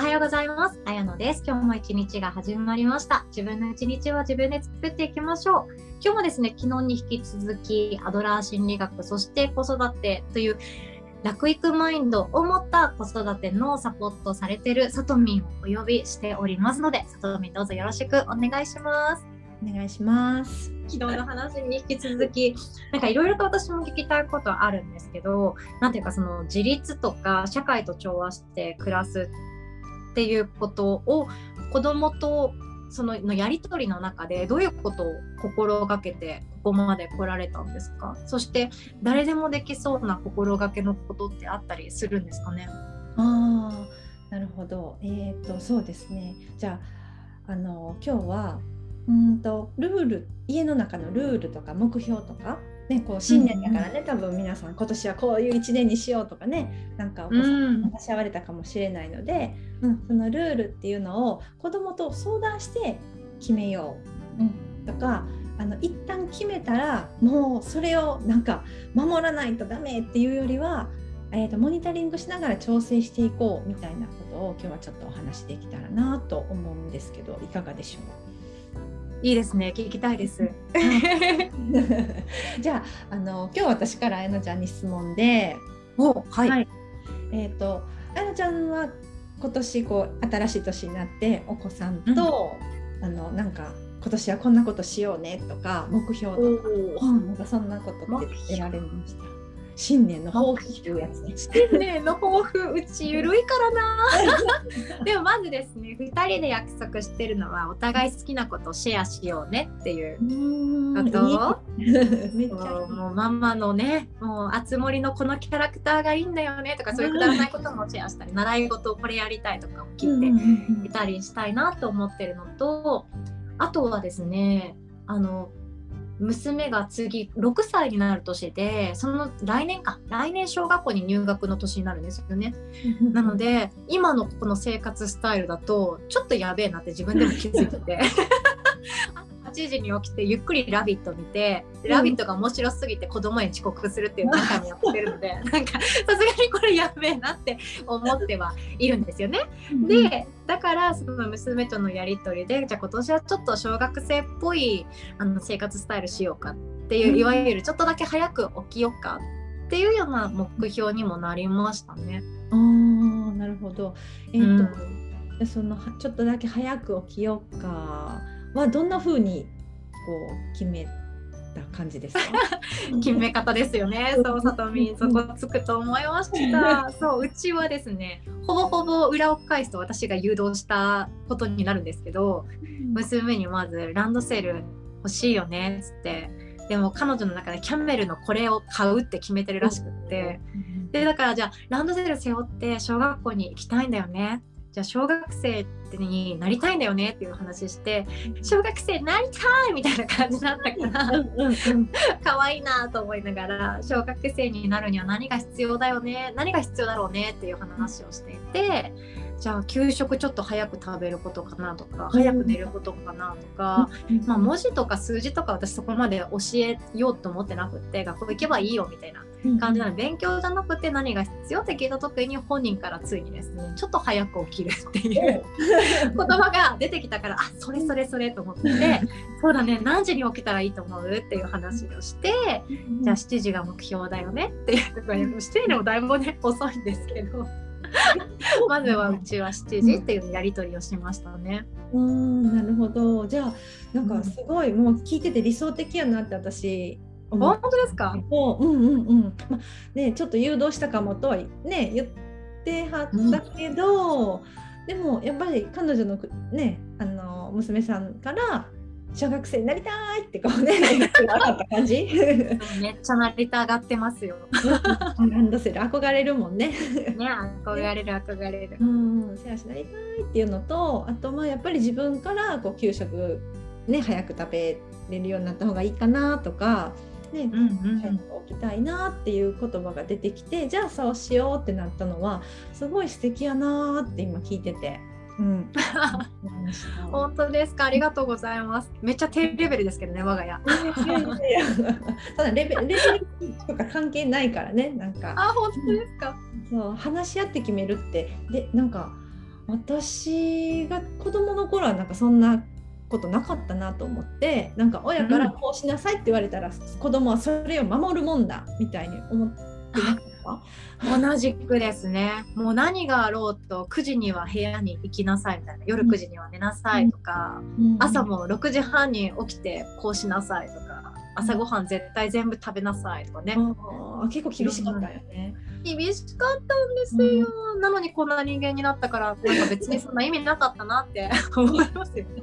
おはようございます。あやのです。今日も一日が始まりました。自分の一日は自分で作っていきましょう。今日もですね、昨日に引き続き、アドラー心理学、そして子育てという楽育マインドを持った子育てのサポートされているさとみんをお呼びしておりますので、さとみんどうぞよろしくお願いします。お願いします。昨日の話に引き続きなんかいろいろと私も聞きたいことはあるんですけどなんていうかその自立とか社会と調和して暮らすっていうことを子供とそののやり取りの中でどういうことを心がけてここまで来られたんですか？そして誰でもできそうな心がけのことってあったりするんですかね？あ、なるほど。えっ、とそうですね。じゃああの今日はうんとルール家の中のルールとか目標とか。ね、こう新年だからね、多分皆さん今年はこういう1年にしようとかねなんかお子さん話し合われたかもしれないので、うん、そのルールっていうのを子どもと相談して決めよう、うん、とかあの一旦決めたらもうそれをなんか守らないとダメっていうよりは、えー、とモニタリングしながら調整していこうみたいなことを今日はちょっとお話しできたらなと思うんですけどいかがでしょう？いいですね。聞きたいです。じゃああの今日私からあやなちゃんに質問で、おはい、はい。えっ、とあやなちゃんは今年こう新しい年になってお子さんと、あのなんか今年はこんなことしようねとか目標とか、うん、なんかそんなことって得られました？新年の抱負っていうやつね。新年の抱負うちゆるいからな。でもまずですね2人で約束してるのはお互い好きなことをシェアしようねっていうこと。めっちゃもうママのねもうあつ森のこのキャラクターがいいんだよねとかそういうくだらないこともシェアしたり習い事をこれやりたいとかも聞いていたりしたいなと思ってるのとあとはですねあの娘が次6歳になる年でその来年か来年小学校に入学の年になるんですよね。なので今のこの生活スタイルだとちょっとやべえなって自分でも気づいてて8時に起きてゆっくり「ラビット!」見て「ラビット!」が面白すぎて子供に遅刻するっていうのを何回もやってるので なんかさすがにこれやべえなって思ってはいるんですよね。でだからその娘とのやり取りでじゃあ今年はちょっと小学生っぽいあの生活スタイルしようかっていう、うんいわゆるちょっとだけ早く起きようかっていうような目標にもなりましたね。あーなるほど。えっ、と、でそのはちょっとだけ早く起きようかはどんな風にこう決めた感じですか？決め方ですよね。そう、さとみん、そこつくと思いました。そう、うちはですね、ほぼほぼ裏を返すと私が誘導したことになるんですけど、娘にまずランドセル欲しいよねっつって、でも彼女の中でキャメルのこれを買うって決めてるらしくって、で、だからじゃあランドセル背負って小学校に行きたいんだよね。じゃあ小学生になりたいんだよねっていう話して小学生になりたいみたいな感じだったから可愛いなと思いながら小学生になるには何が必要だよね何が必要だろうねっていう話をしていてじゃあ給食ちょっと早く食べることかなとか早く寝ることかなとか、まあ、文字とか数字とか私そこまで教えようと思ってなくって学校行けばいいよみたいな感じなの。で勉強じゃなくて何が必要って聞いた時に本人からついにですねちょっと早く起きるっていう 言葉が出てきたからあそれそれそれと思ってそうだね何時に起きたらいいと思うっていう話をしてじゃあ7時が目標だよねっていうところに7時もだいぶね遅いんですけど まずはうちは7時っていうやり取りをしましたね。うんなるほど。じゃあなんかすごい、もう聞いてて理想的やなって私思本当ですか？もううんうんうん。まあねちょっと誘導したかもとはね言ってはったけど、でもやっぱり彼女のねあの娘さんから小学生になりたいってこうね言ってなかった感じ？めっちゃ成りたがってますよ。ランドセル憧れるもんね。ね憧れる憧れる。うん、シェアしなりたいっていうのとあとまあやっぱり自分からこう給食ね早く食べれるようになった方がいいかなとか、ねうんうん早く起きたいなっていう言葉が出てきてじゃあそうしようってなったのはすごい素敵やなって今聞いてて。うん、本当ですか？ありがとうございます。めっちゃ低レベルですけどね我が家。ただレベレベルとか関係ないからねなんか。あ本当ですか？そう話し合って決めるって。でなんか私が子供の頃はなんかそんなことなかったなと思ってなんか親からこうしなさいって言われたら、うん、子供はそれを守るもんだみたいに思ってなかった同じくですね。もう何があろうと9時には部屋に行きなさいみたいな。夜9時には寝なさいとか、うん、朝も6時半に起きてこうしなさいとか朝ごはん絶対全部食べなさいとかね、うん、結構厳しかったよね。厳しかったんですよ、うん、なのにこんな人間になったからなんか別にそんな意味なかったなって思いますよね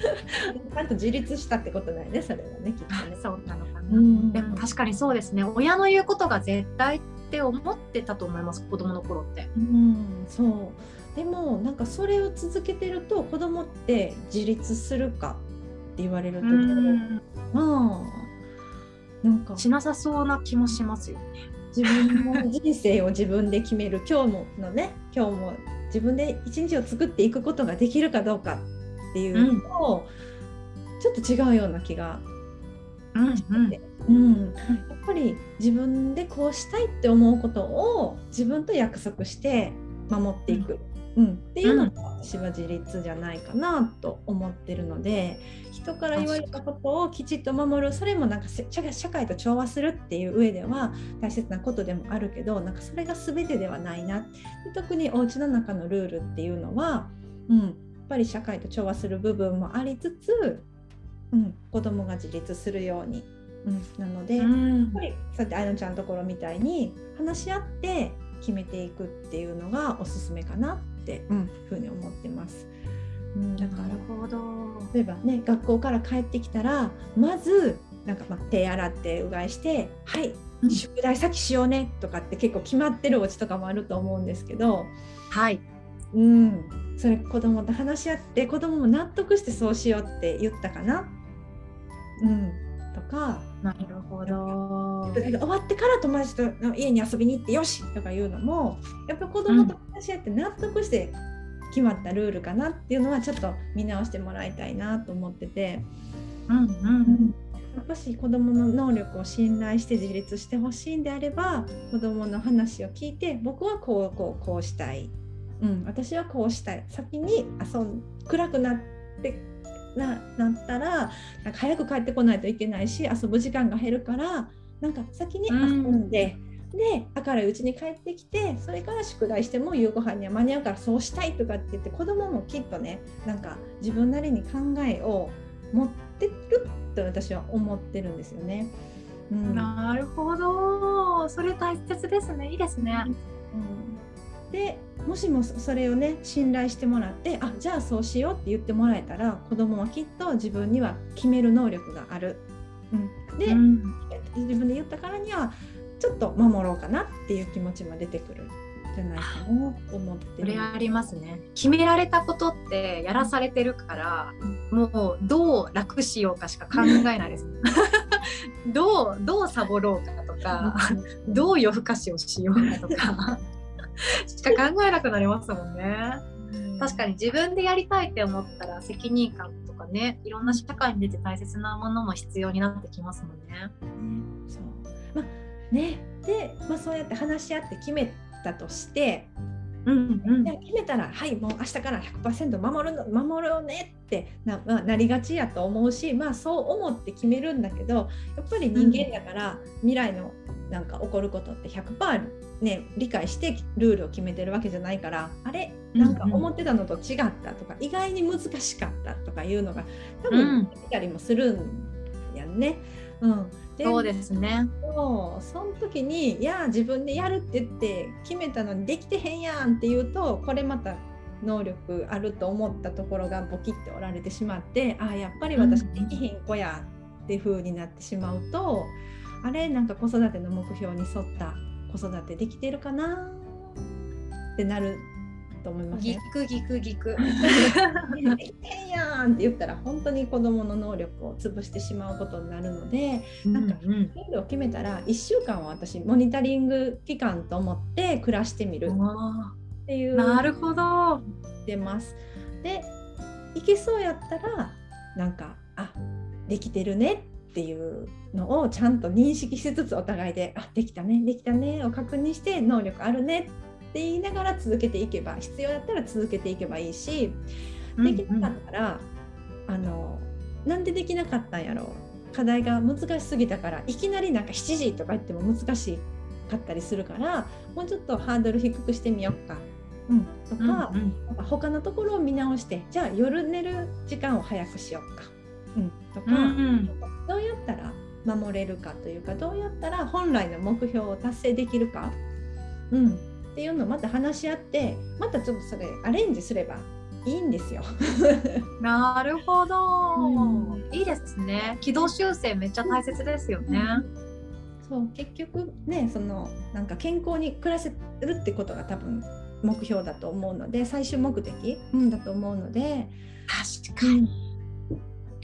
ちゃんと自立したってことだよねそれはねきっとね。そうなのかな、うん、でも確かにそうですね。親の言うことが絶対って思ってたと思います子供の頃って。うん、そう。でもなんかそれを続けてると子供って自立するかって言われると、うん、まあなんか。しなさそうな気もしますよね。自分の人生を自分で決める今日ものね今日も自分で一日を作っていくことができるかどうかっていうと、うん、ちょっと違うような気がしてて、うん、うん、やっぱり自分でこうしたいって思うことを自分と約束して守っていく。うん、っていうのが私は自立じゃないかなと思ってるので人から言われたことをきちっと守る。それもなんか社会と調和するっていう上では大切なことでもあるけどなんかそれが全てではないな。特にお家の中のルールっていうのは、うん、ぱり社会と調和する部分もありつつ、うん、子供が自立するように、うん、なので、うん、やっぱりさてあやのちゃんのところみたいに話し合って決めていくっていうのがおすすめかなって、うん、ふうに思ってます。うん、だから例えばね学校から帰ってきたらまずなんかまあ手洗ってうがいして「はい宿題先しようね」とかって結構決まってるお家とかもあると思うんですけど、はい、うん、それ子供と話し合って子供も納得してそうしようって言ったかな？うん、とか。なるほど。終わってから友達と家に遊びに行ってよしとかいうのもやっぱ子供と話し合って納得して決まったルールかなっていうのはちょっと見直してもらいたいなと思ってて。うんうん、やっぱし子どもの能力を信頼して自立してほしいんであれば子どもの話を聞いて僕はこうこうこうしたいうん、私はこうしたい先に遊ん暗くなってななったらなんか早く帰ってこないといけないし遊ぶ時間が減るからなんか先に遊んで。うんで明るいうちに帰ってきてそれから宿題しても夕ご飯には間に合うからそうしたいとかって言って子供もきっとねなんか自分なりに考えを持ってると私は思ってるんですよね。うん、なるほどそれ大切ですねいいですね。うんでもしもそれをね信頼してもらってあじゃあそうしようって言ってもらえたら子供はきっと自分には決める能力がある。うん、で、うん、自分で言ったからにはちょっと守ろうかなっていう気持ちも出てくるじゃないかなと思ってそれありますね。決められたことってやらされてるから、もうどう楽しようかしか考えないです。どうどうサボろうかとか、どう夜更かしをしようかとか。しか考えなくなりますもんね。確かに自分でやりたいって思ったら責任感とかねいろんな社会に出て大切なものも必要になってきますもんね。そう。まあねで、まあ、そうやって話し合って決めたとして、うんうん、決めたらはいもう明日から100%守るの守ろうねってな,、まあ、なりがちやと思うしまあそう思って決めるんだけどやっぱり人間だから未来のなんか起こることって100%ね、理解してルールを決めてるわけじゃないからあれ？なんか思ってたのと違ったとか、うんうん、意外に難しかったとかいうのが多分出たりもするんやんね。うん、でそうですね。そう。その時に「いや自分でやるって言って決めたのにできてへんやん」って言うとこれまた能力あると思ったところがボキっておられてしまってああやっぱり私できへん子やっていう風になってしまうと、うん、あれ？なんか子育ての目標に沿った子育てできてるかな？ってなると思います、ね。ギクギクギク。変やんって言ったら本当に子どもの能力を潰してしまうことになるので、うんうん、なんかルールを決めたら1週間は私モニタリング期間と思って暮らしてみるっていうなるほど出ます。でいけそうやったらなんかあできてるねっていうのをちゃんと認識しつつお互いで「あできたねできたね」を確認して能力あるね言いながら続けていけば必要だったら続けていけばいいしできなかったら、うんうん、あのなんでできなかったんやろう。課題が難しすぎたからいきなりなんか7時とか言っても難しかったりするからもうちょっとハードル低くしてみようか。うん、とか,、うんうん、他のところを見直してじゃあ夜寝る時間を早くしようか、うん、とか、うんうん、どうやったら守れるかというかどうやったら本来の目標を達成できるか、うん、っていうのをまた話し合ってまたちょっとそれアレンジすればいいんですよ。なるほど、うん、いいですね。軌道修正めっちゃ大切ですよね。うん、そう結局ねそのなんか健康に暮らせるってことが多分目標だと思うので最終目的、うん、だと思うので確かに。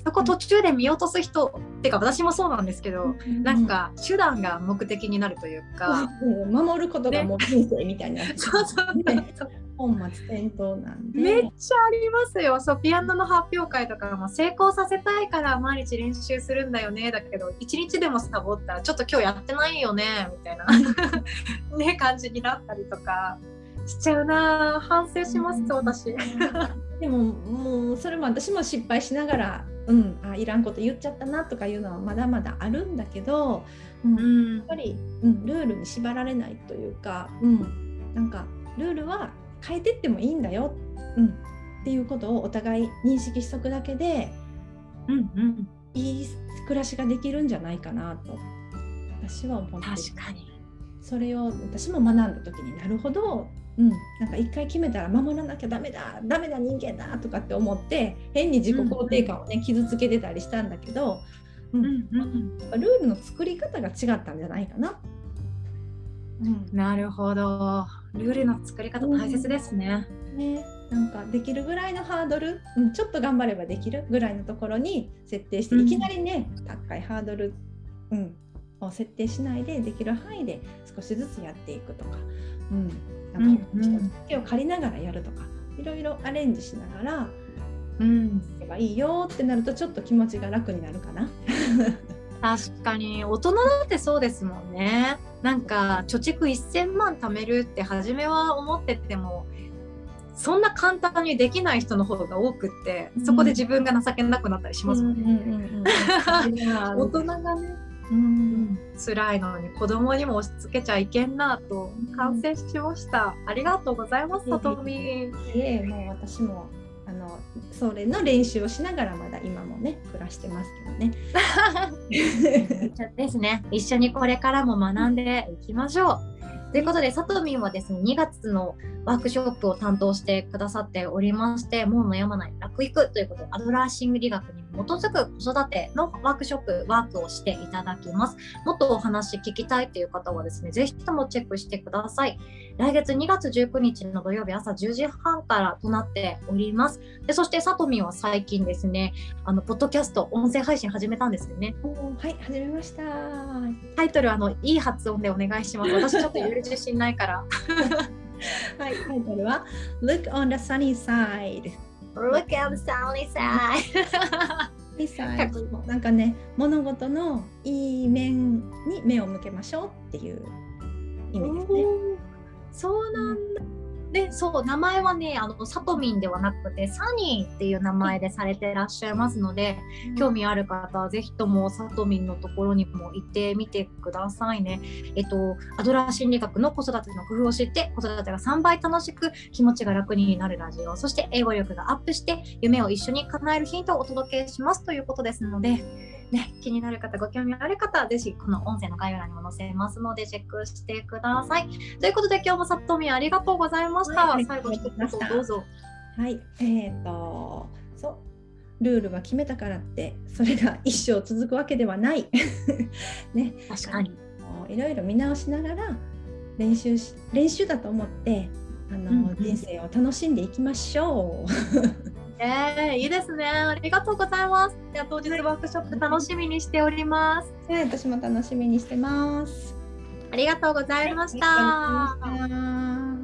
そこ途中で見落とす人っていうか私もそうなんですけど、うん、なんか手段が目的になるというか、守ることがもう人生みたいな、ね、そうそう。ね、本末転倒なんで。めっちゃありますよ。そうピアノの発表会とかも成功させたいから毎日練習するんだよね。だけど一日でもサボったらちょっと今日やってないよねみたいな。ね感じになったりとかしちゃうな。反省します、私でももうそれも私も失敗しながらうん、あいらんこと言っちゃったなとかいうのはまだまだあるんだけど、うん、うん、やっぱり、うん、ルールに縛られないというか、うん、なんかルールは変えてってもいいんだよ、うん、っていうことをお互い認識しとくだけで、うんうん、いい暮らしができるんじゃないかなと私は思って確かにそれを私も学んだ時になるほどうん、なんか一回決めたら守らなきゃダメだダメだ人間だとかって思って変に自己肯定感をね、傷つけてたりしたんだけど、うん。うんうん、ルールの作り方が違ったんじゃないかな。うん、なるほど。ルールの作り方大切ですね。ね。なんかできるぐらいのハードル、うん、ちょっと頑張ればできるぐらいのところに設定して、いきなりね高いハードル、うん、を設定しないでできる範囲で少しずつやっていくとか、うん、なんか手を借りながらやるとか。いろいろアレンジしながら、うん、すればいいよってなるとちょっと気持ちが楽になるかな。確かに。大人だってそうですもんね。なんか貯蓄1000万貯めるって初めは思っててもそんな簡単にできない人の方が多くってそこで自分が情けなくなったりしますもんね。大人がねうん。辛いのに子供にも押し付けちゃいけん。なと完成しました、ありがとうございますさとみいえもう私もあのそれの練習をしながらまだ今もね暮らしてますけどねですね一緒にこれからも学ん。でいきましょうということで、さとみん。はですね、2月のワークショップを担当してくださっておりまして、もう悩まない楽育ということで、アドラーシング理学に基づく子育てのワークショップ、ワークをしていただきます。もっとお話聞きたいという方はですね、ぜひともチェックしてください。来月2月19日の土曜日朝10時半からとなっております。でそして、さとみんは最近ですね、あの、ポッドキャスト、音声配信始めたんですよね。はい、始めました。タイトル、あの、いい発音でお願いします。私ちょっと言える自信ないから。はい、タイトルは Look on the sunny side Look at the sunny side なんかね物事のいい面に目を向けましょうっていう意味ですね。そうなんだ。でそう名前はねあのサトミンではなくてサニーっていう名前でされてらっしゃいますので、うん、興味ある方はぜひともサトミンのところにも行ってみてくださいね。えっとアドラー心理学の子育ての工夫を知って子育てが3倍楽しく気持ちが楽になるラジオそして英語力がアップして夢を一緒に叶えるヒントをお届けしますということですので。ね、気になる方、ご興味ある方は、ぜひこの音声の概要欄にも載せますので、チェックしてください。ということで、今日もさとみありがとうございました。はい、最後一言どうぞ。はい、えっ、ー、と、そう。ルールは決めたからってそれが一生続くわけではない。ね、確かにいろいろ見直しながら練習し練習だと思ってあの、うんうん、人生を楽しんでいきましょう。えー、いいですね。ありがとうございます。じゃ当日ワークショップ楽しみにしております。はい、私も楽しみにしてます。ありがとうございました。